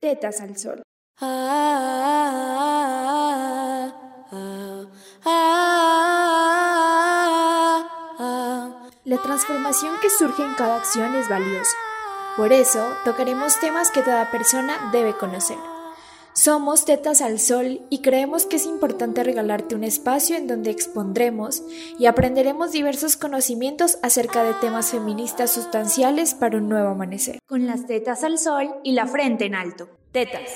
Tetas al sol. La transformación que surge en cada acción es valiosa. Por eso, tocaremos temas que toda persona debe conocer. Somos Tetas al Sol y creemos que es importante regalarte un espacio en donde expondremos y aprenderemos diversos conocimientos acerca de temas feministas sustanciales para un nuevo amanecer. Con las tetas al sol y la frente en alto. Tetas.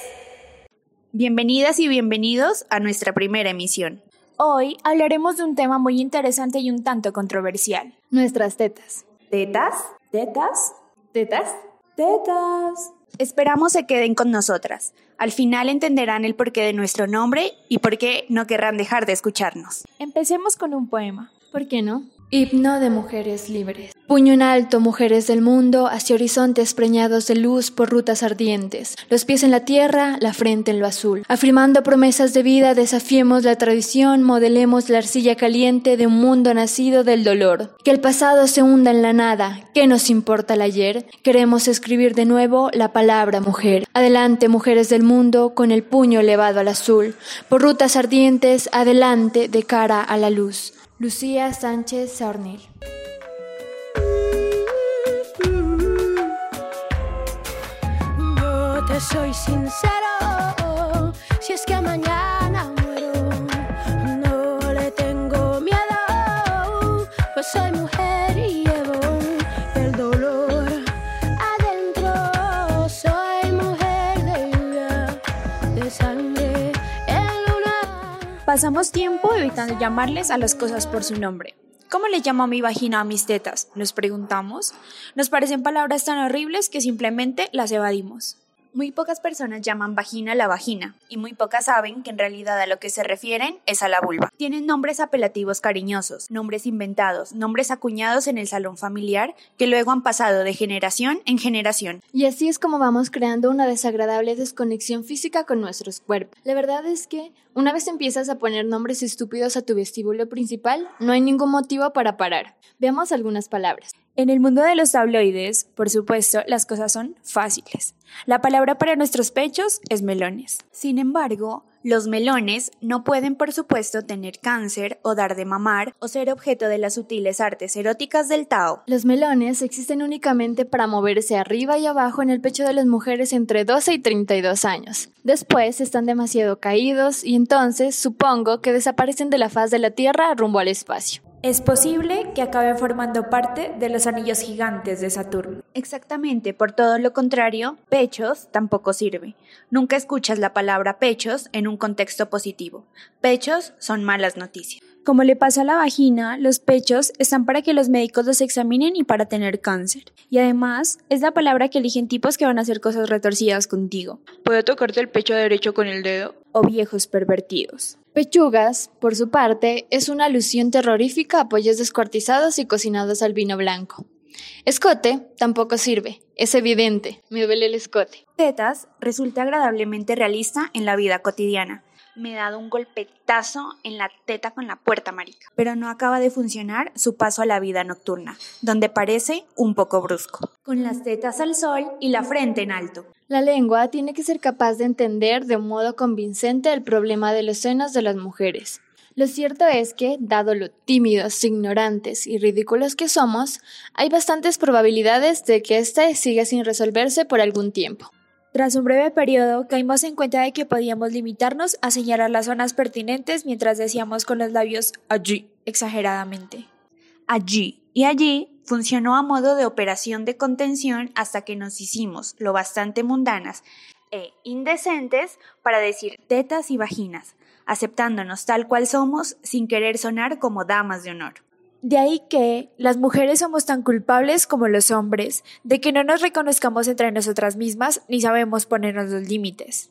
Bienvenidas y bienvenidos a nuestra primera emisión. Hoy hablaremos de un tema muy interesante y un tanto controversial. Nuestras tetas. ¿Tetas? ¿Tetas? ¿Tetas? Tetas. Esperamos se queden con nosotras. Al final entenderán el porqué de nuestro nombre y por qué no querrán dejar de escucharnos. Empecemos con un poema. ¿Por qué no? Himno de mujeres libres. Puño en alto, mujeres del mundo, hacia horizontes preñados de luz por rutas ardientes. Los pies en la tierra, la frente en lo azul. Afirmando promesas de vida, desafiemos la tradición, modelemos la arcilla caliente de un mundo nacido del dolor. Que el pasado se hunda en la nada, ¿qué nos importa el ayer? Queremos escribir de nuevo la palabra mujer. Adelante, mujeres del mundo, con el puño elevado al azul. Por rutas ardientes, adelante, de cara a la luz. Lucía Sánchez Sarnil. No te soy sincero, si es que mañana muero, no le tengo miedo, pues soy mujer Pasamos tiempo evitando llamarles a las cosas por su nombre. ¿Cómo le llamo a mi vagina a mis tetas? Nos preguntamos. Nos parecen palabras tan horribles que simplemente las evadimos. Muy pocas personas llaman vagina la vagina y muy pocas saben que en realidad a lo que se refieren es a la vulva. Tienen nombres apelativos cariñosos, nombres inventados, nombres acuñados en el salón familiar que luego han pasado de generación en generación. Y así es como vamos creando una desagradable desconexión física con nuestros cuerpos. La verdad es que una vez empiezas a poner nombres estúpidos a tu vestíbulo principal, no hay ningún motivo para parar. Veamos algunas palabras. En el mundo de los tabloides, por supuesto, las cosas son fáciles. La palabra para nuestros pechos es melones. Sin embargo, los melones no pueden, por supuesto, tener cáncer o dar de mamar o ser objeto de las sutiles artes eróticas del Tao. Los melones existen únicamente para moverse arriba y abajo en el pecho de las mujeres entre 12 y 32 años. Después están demasiado caídos y entonces supongo que desaparecen de la faz de la Tierra rumbo al espacio. Es posible que acaben formando parte de los anillos gigantes de Saturno. Exactamente, por todo lo contrario, pechos tampoco sirve. Nunca escuchas la palabra pechos en un contexto positivo. Pechos son malas noticias. Como le pasa a la vagina, los pechos están para que los médicos los examinen y para tener cáncer. Y además, es la palabra que eligen tipos que van a hacer cosas retorcidas contigo. ¿Puedo tocarte el pecho derecho con el dedo? O viejos pervertidos. Pechugas, por su parte, es una alusión terrorífica a pollos descuartizados y cocinados al vino blanco. Escote tampoco sirve, es evidente, me duele el escote. Tetas resulta agradablemente realista en la vida cotidiana. Me he dado un golpetazo en la teta con la puerta marica, pero no acaba de funcionar su paso a la vida nocturna, donde parece un poco brusco. Con las tetas al sol y la frente en alto. La lengua tiene que ser capaz de entender de un modo convincente el problema de los senos de las mujeres. Lo cierto es que, dado lo tímidos, ignorantes y ridículos que somos, hay bastantes probabilidades de que éste siga sin resolverse por algún tiempo. Tras un breve periodo, caímos en cuenta de que podíamos limitarnos a señalar las zonas pertinentes mientras decíamos con los labios allí, exageradamente. Allí y allí funcionó a modo de operación de contención hasta que nos hicimos lo bastante mundanas e indecentes para decir tetas y vaginas, aceptándonos tal cual somos sin querer sonar como damas de honor. De ahí que las mujeres somos tan culpables como los hombres de que no nos reconozcamos entre nosotras mismas ni sabemos ponernos los límites.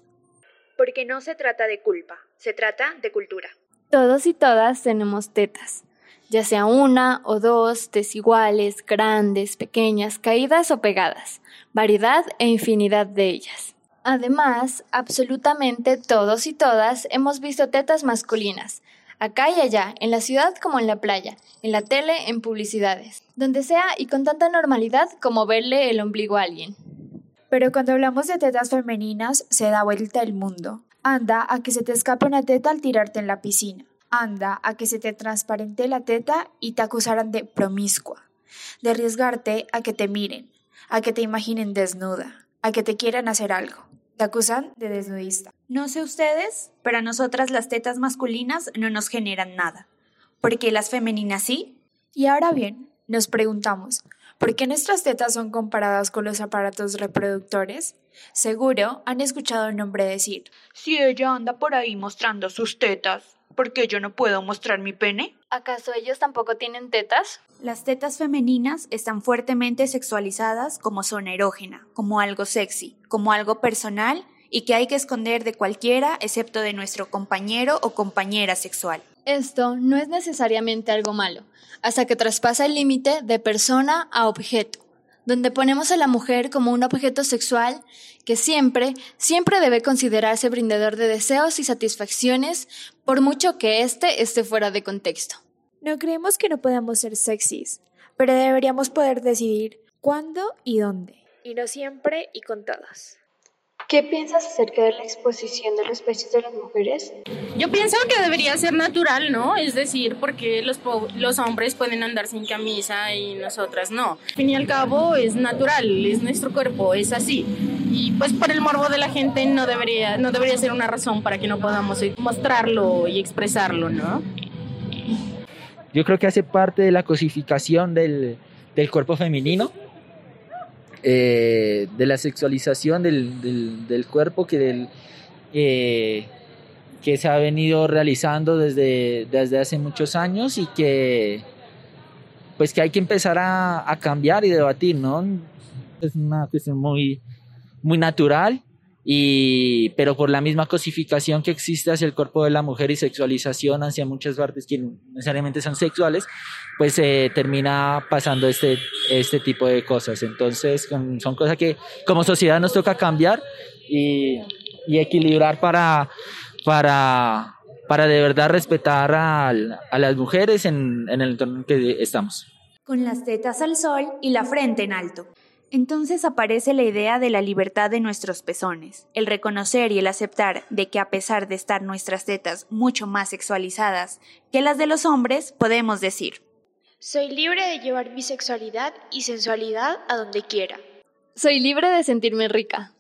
Porque no se trata de culpa, se trata de cultura. Todos y todas tenemos tetas, ya sea una o dos, desiguales, grandes, pequeñas, caídas o pegadas, variedad e infinidad de ellas. Además, absolutamente todos y todas hemos visto tetas masculinas, acá y allá, en la ciudad como en la playa, en la tele, en publicidades, donde sea y con tanta normalidad como verle el ombligo a alguien. Pero cuando hablamos de tetas femeninas, se da vuelta el mundo. Anda a que se te escape una teta al tirarte en la piscina. Anda a que se te transparente la teta y te acusaran de promiscua. De arriesgarte a que te miren, a que te imaginen desnuda, a que te quieran hacer algo. Te acusan de desnudista. No sé ustedes, pero a nosotras las tetas masculinas no nos generan nada. ¿Por qué las femeninas sí? Y ahora bien, nos preguntamos, ¿por qué nuestras tetas son comparadas con los aparatos reproductores? Seguro han escuchado el nombre decir, Si ella anda por ahí mostrando sus tetas, ¿por qué yo no puedo mostrar mi pene? ¿Acaso ellos tampoco tienen tetas? Las tetas femeninas están fuertemente sexualizadas como zona erógena, como algo sexy, como algo personal y que hay que esconder de cualquiera excepto de nuestro compañero o compañera sexual. Esto no es necesariamente algo malo, hasta que traspasa el límite de persona a objeto, donde ponemos a la mujer como un objeto sexual que siempre, siempre debe considerarse brindador de deseos y satisfacciones, por mucho que éste esté fuera de contexto. No creemos que no podamos ser sexys, pero deberíamos poder decidir cuándo y dónde. Y no siempre y con todos. ¿Qué piensas acerca de la exposición de los pechos de las mujeres? Yo pienso que debería ser natural, ¿no? Es decir, porque los, los hombres pueden andar sin camisa y nosotras no. Al fin y al cabo es natural, es nuestro cuerpo, es así. Y pues por el morbo de la gente no debería, no debería ser una razón para que no podamos mostrarlo y expresarlo, ¿no? Yo creo que hace parte de la cosificación del, del cuerpo femenino eh, de la sexualización del, del, cuerpo que, eh, que se ha venido realizando desde, desde hace muchos años y que pues que hay que empezar a, a cambiar y debatir, ¿no? Es una cuestión muy, muy natural y pero por la misma cosificación que existe hacia el cuerpo de la mujer y sexualización hacia muchas partes que no necesariamente son sexuales, pues eh, termina pasando este, este tipo de cosas. Entonces son cosas que como sociedad nos toca cambiar y, y equilibrar para, para, para de verdad respetar a, a las mujeres en, en el entorno en que estamos. Con las tetas al sol y la frente en alto. Entonces aparece la idea de la libertad de nuestros pezones, el reconocer y el aceptar de que a pesar de estar nuestras tetas mucho más sexualizadas que las de los hombres, podemos decir, soy libre de llevar mi sexualidad y sensualidad a donde quiera. Soy libre de sentirme rica.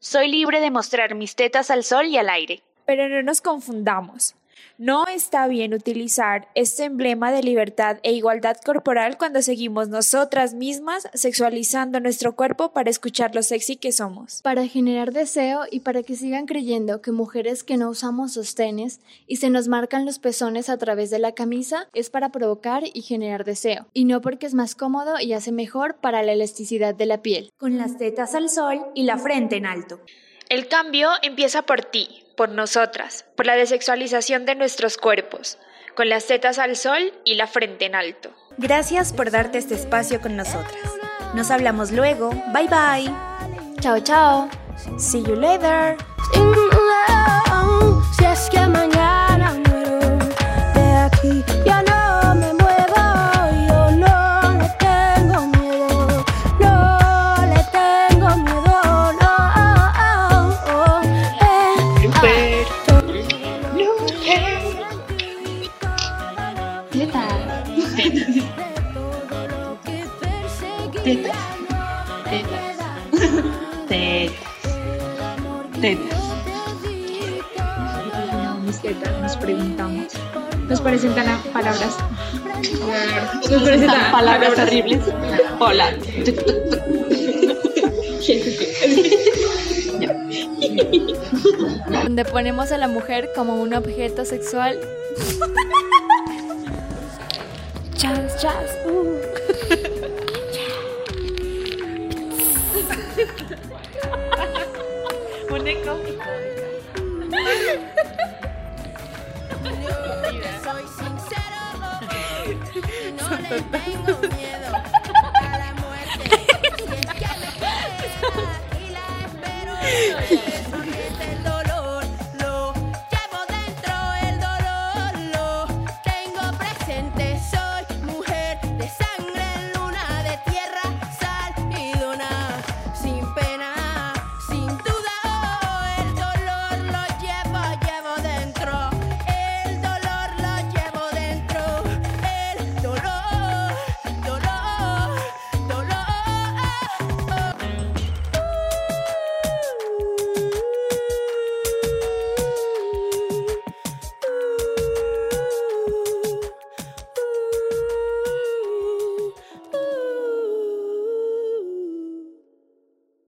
Soy libre de mostrar mis tetas al sol y al aire. Pero no nos confundamos. No está bien utilizar este emblema de libertad e igualdad corporal cuando seguimos nosotras mismas sexualizando nuestro cuerpo para escuchar lo sexy que somos. Para generar deseo y para que sigan creyendo que mujeres que no usamos sostenes y se nos marcan los pezones a través de la camisa es para provocar y generar deseo, y no porque es más cómodo y hace mejor para la elasticidad de la piel. Con las tetas al sol y la frente en alto. El cambio empieza por ti, por nosotras, por la desexualización de nuestros cuerpos, con las tetas al sol y la frente en alto. Gracias por darte este espacio con nosotras. Nos hablamos luego. Bye bye. Chao, chao. See you later. Mis tetas, nos preguntamos. Nos presentan palabras. Nos presentan palabras horribles. Hola. Donde ponemos a la mujer como un objeto sexual. Chas, chas. uh. Soy sincero y